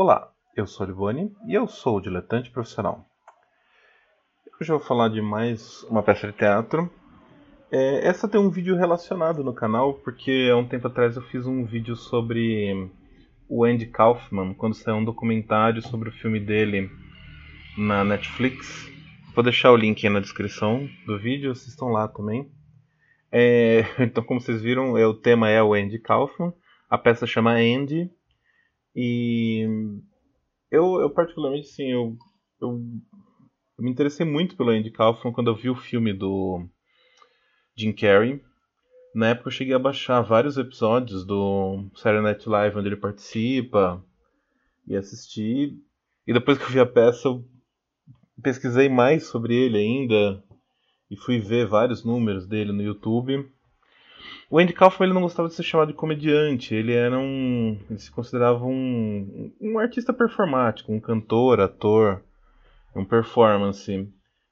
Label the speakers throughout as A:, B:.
A: Olá, eu sou o e eu sou o diletante profissional. Hoje eu vou falar de mais uma peça de teatro. É, essa tem um vídeo relacionado no canal, porque há um tempo atrás eu fiz um vídeo sobre o Andy Kaufman, quando saiu um documentário sobre o filme dele na Netflix. Vou deixar o link aí na descrição do vídeo, estão lá também. É, então, como vocês viram, é, o tema é o Andy Kaufman. A peça chama Andy. E eu, eu particularmente, sim, eu, eu, eu, me interessei muito pelo Andy Kaufman quando eu vi o filme do Jim Carrey. Na época eu cheguei a baixar vários episódios do Saturday Night Live onde ele participa e assisti. E depois que eu vi a peça, eu pesquisei mais sobre ele ainda e fui ver vários números dele no YouTube. O Andy Kaufman ele não gostava de ser chamado de comediante, ele era um. ele se considerava um, um artista performático, um cantor, ator, um performance.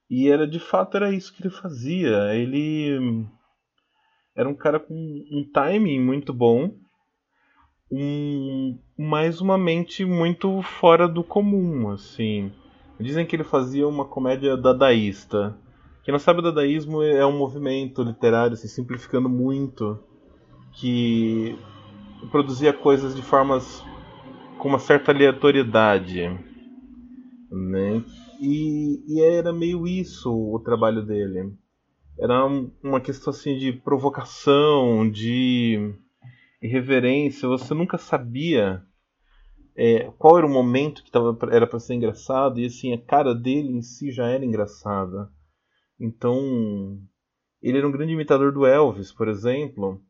A: E era de fato era isso que ele fazia. Ele era um cara com um timing muito bom, um, mais uma mente muito fora do comum, assim. Dizem que ele fazia uma comédia dadaísta. Quem não sabe, o dadaísmo é um movimento literário, assim, simplificando muito, que produzia coisas de formas com uma certa aleatoriedade, né? E, e era meio isso o trabalho dele. Era uma questão assim de provocação, de irreverência. Você nunca sabia é, qual era o momento que tava, era para ser engraçado e assim a cara dele em si já era engraçada. Então, ele era um grande imitador do Elvis, por exemplo.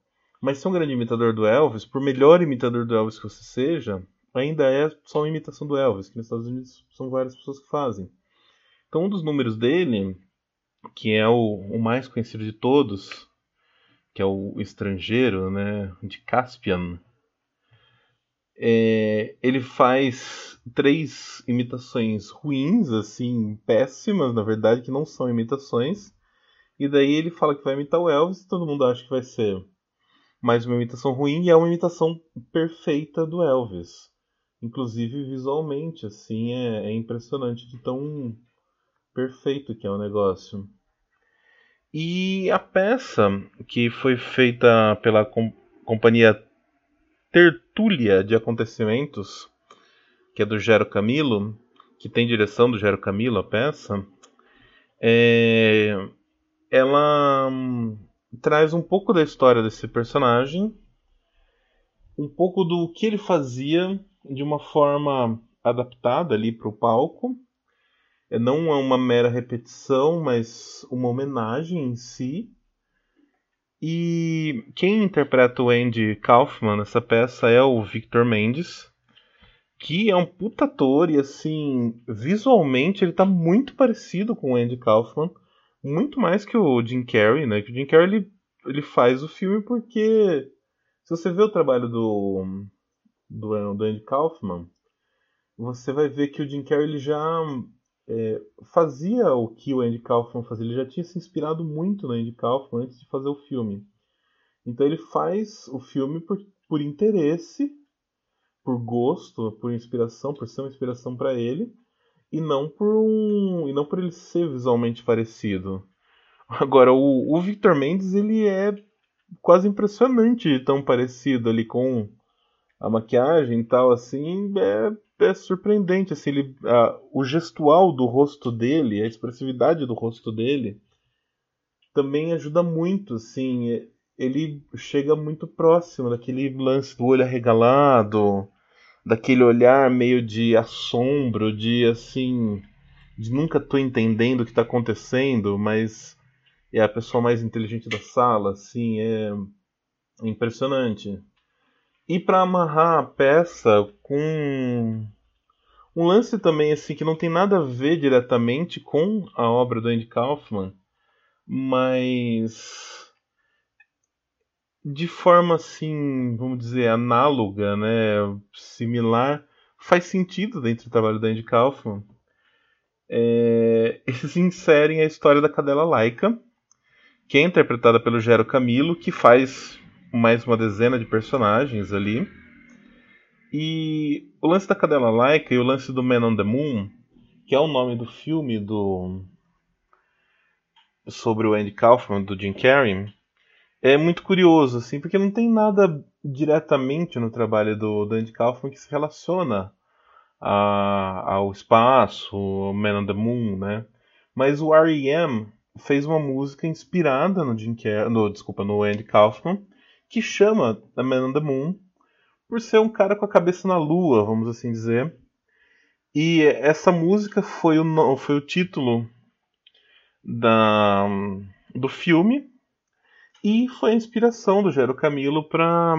A: Mas ser um grande imitador do Elvis, por melhor imitador do Elvis que você seja, ainda é só uma imitação do Elvis, que nos Estados Unidos são várias pessoas que fazem. Então, um dos números dele, que é o, o mais conhecido de todos, que é o estrangeiro, né, de Caspian, é, ele faz três imitações ruins, assim, péssimas, na verdade, que não são imitações. E daí ele fala que vai imitar o Elvis e todo mundo acha que vai ser mais uma imitação ruim e é uma imitação perfeita do Elvis. Inclusive visualmente, assim, é, é impressionante de tão perfeito que é o negócio. E a peça que foi feita pela com companhia tertúlia de acontecimentos, que é do Gero Camilo, que tem direção do Gero Camilo, a peça, é... ela hum, traz um pouco da história desse personagem, um pouco do que ele fazia de uma forma adaptada ali para o palco. É, não é uma mera repetição, mas uma homenagem em si. E quem interpreta o Andy Kaufman nessa peça é o Victor Mendes, que é um puta ator e assim, visualmente ele tá muito parecido com o Andy Kaufman, muito mais que o Jim Carrey, né? Que o Jim Carrey ele, ele faz o filme porque se você vê o trabalho do do, do Andy Kaufman, você vai ver que o Jim Carrey ele já é, fazia o que o Andy Kaufman fazia. Ele já tinha se inspirado muito no Andy Kaufman antes de fazer o filme. Então ele faz o filme por, por interesse, por gosto, por inspiração, por ser uma inspiração para ele, e não por um, e não por ele ser visualmente parecido. Agora o, o Victor Mendes ele é quase impressionante tão parecido ali com a maquiagem e tal assim, é é surpreendente, assim, ele, o gestual do rosto dele, a expressividade do rosto dele, também ajuda muito, assim, ele chega muito próximo daquele lance do olho arregalado, daquele olhar meio de assombro, de assim, de nunca tô entendendo o que está acontecendo, mas é a pessoa mais inteligente da sala, assim, é impressionante. E para amarrar a peça com um lance também assim que não tem nada a ver diretamente com a obra do Andy Kaufman, mas de forma assim, vamos dizer, análoga, né, similar, faz sentido dentro do trabalho do Andy Kaufman. É, eles inserem a história da cadela laica, que é interpretada pelo Gero Camilo, que faz mais uma dezena de personagens ali. E o lance da cadela laica e o lance do Man on the Moon, que é o nome do filme do sobre o Andy Kaufman do Jim Carrey, é muito curioso assim, porque não tem nada diretamente no trabalho do, do Andy Kaufman que se relaciona a, ao espaço, Man on the Moon, né? Mas o R.E.M. fez uma música inspirada no Jim Carrey, no, desculpa, no Andy Kaufman, que chama Man on the Moon, por ser um cara com a cabeça na lua, vamos assim dizer. E essa música foi o, foi o título da, do filme e foi a inspiração do Gero Camilo para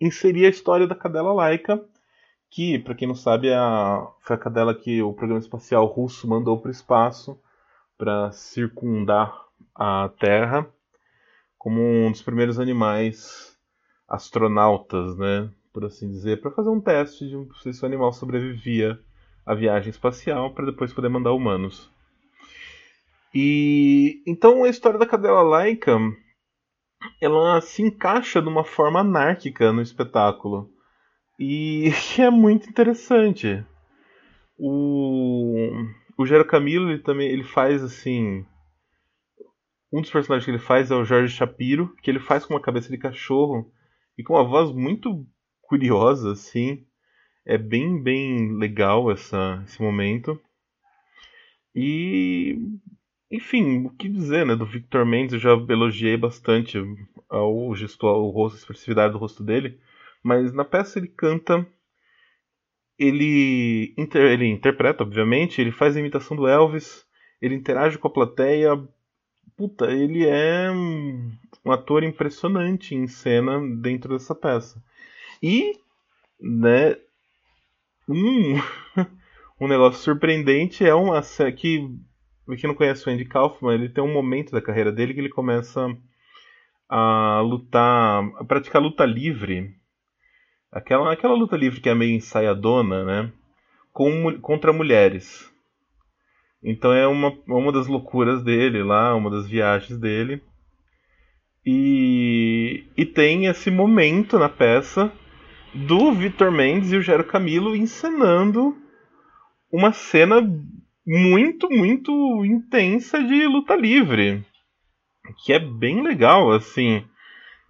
A: inserir a história da cadela laica, que, para quem não sabe, é a, foi a cadela que o programa espacial russo mandou para o espaço para circundar a Terra como um dos primeiros animais astronautas, né, por assim dizer, para fazer um teste de se o animal sobrevivia à viagem espacial para depois poder mandar humanos. E então a história da cadela laica ela se encaixa de uma forma anárquica no espetáculo e é muito interessante. O o Gero Camilo ele também ele faz assim um dos personagens que ele faz é o Jorge Shapiro, que ele faz com uma cabeça de cachorro e com uma voz muito curiosa, assim. É bem, bem legal essa, esse momento. E, enfim, o que dizer, né? Do Victor Mendes eu já elogiei bastante o gesto, o rosto, a expressividade do rosto dele. Mas na peça ele canta, ele, inter, ele interpreta, obviamente, ele faz a imitação do Elvis, ele interage com a plateia. Puta, ele é um ator impressionante em cena dentro dessa peça. E, né, um, um negócio surpreendente é uma que quem não conhece o Andy Kaufman, ele tem um momento da carreira dele que ele começa a lutar, a praticar luta livre. Aquela, aquela luta livre que é meio ensaiadona, né? Com, contra mulheres. Então é uma, uma das loucuras dele lá, uma das viagens dele. E, e tem esse momento na peça do Vitor Mendes e o Gero Camilo encenando uma cena muito, muito intensa de luta livre. Que é bem legal, assim.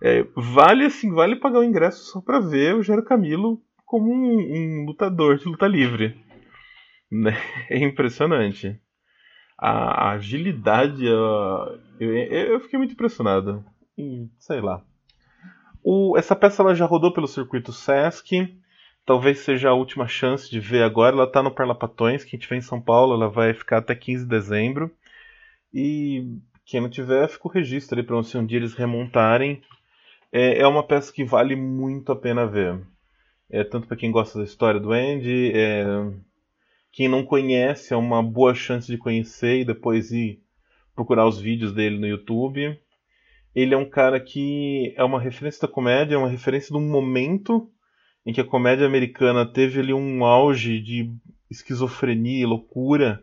A: É, vale assim, vale pagar o ingresso só pra ver o Gero Camilo como um, um lutador de luta livre. Né? É impressionante. A, a agilidade, a, eu, eu fiquei muito impressionado. E, sei lá. O, essa peça ela já rodou pelo circuito Sesc. Talvez seja a última chance de ver agora. Ela está no Parlapatões. Quem estiver em São Paulo, ela vai ficar até 15 de dezembro. E quem não tiver, fica o registro ali para um dia eles remontarem. É, é uma peça que vale muito a pena ver. É, tanto para quem gosta da história do Andy, é, quem não conhece, é uma boa chance de conhecer e depois ir procurar os vídeos dele no YouTube ele é um cara que é uma referência da comédia, é uma referência de um momento em que a comédia americana teve ali um auge de esquizofrenia, loucura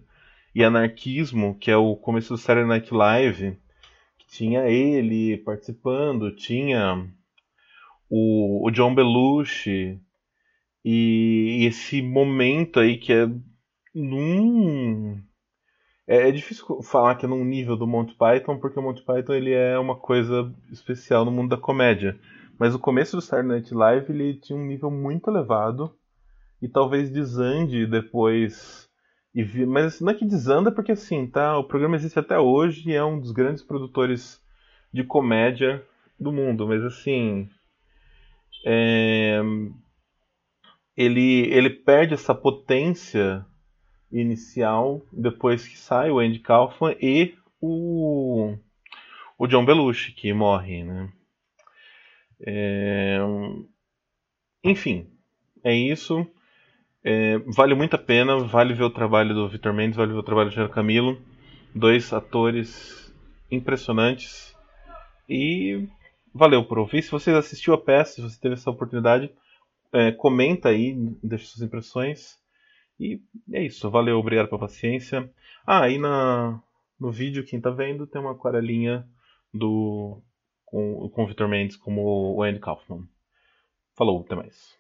A: e anarquismo, que é o começo do Saturday Night Live, que tinha ele participando, tinha o, o John Belushi e, e esse momento aí que é num é, é, difícil falar que é num nível do Monty Python, porque o Monty Python ele é uma coisa especial no mundo da comédia. Mas o começo do Saturday Night Live ele tinha um nível muito elevado e talvez desande depois. E. Mas não é que desanda porque assim, tá? O programa existe até hoje e é um dos grandes produtores de comédia do mundo. Mas assim. É... Ele, ele perde essa potência inicial, depois que sai o Andy Kaufman e o, o John Belushi, que morre, né? É... Enfim, é isso. É... vale muito a pena, vale ver o trabalho do Victor Mendes, vale ver o trabalho do Jean Camilo. Dois atores impressionantes. E valeu por ouvir. Se você assistiu a peça, se você teve essa oportunidade, é, comenta aí, deixe suas impressões. E é isso, valeu, obrigado pela paciência. Ah, aí na, no vídeo, quem tá vendo, tem uma aquarelinha do, com, com o Victor Mendes como o Andy Kaufman. Falou, até mais.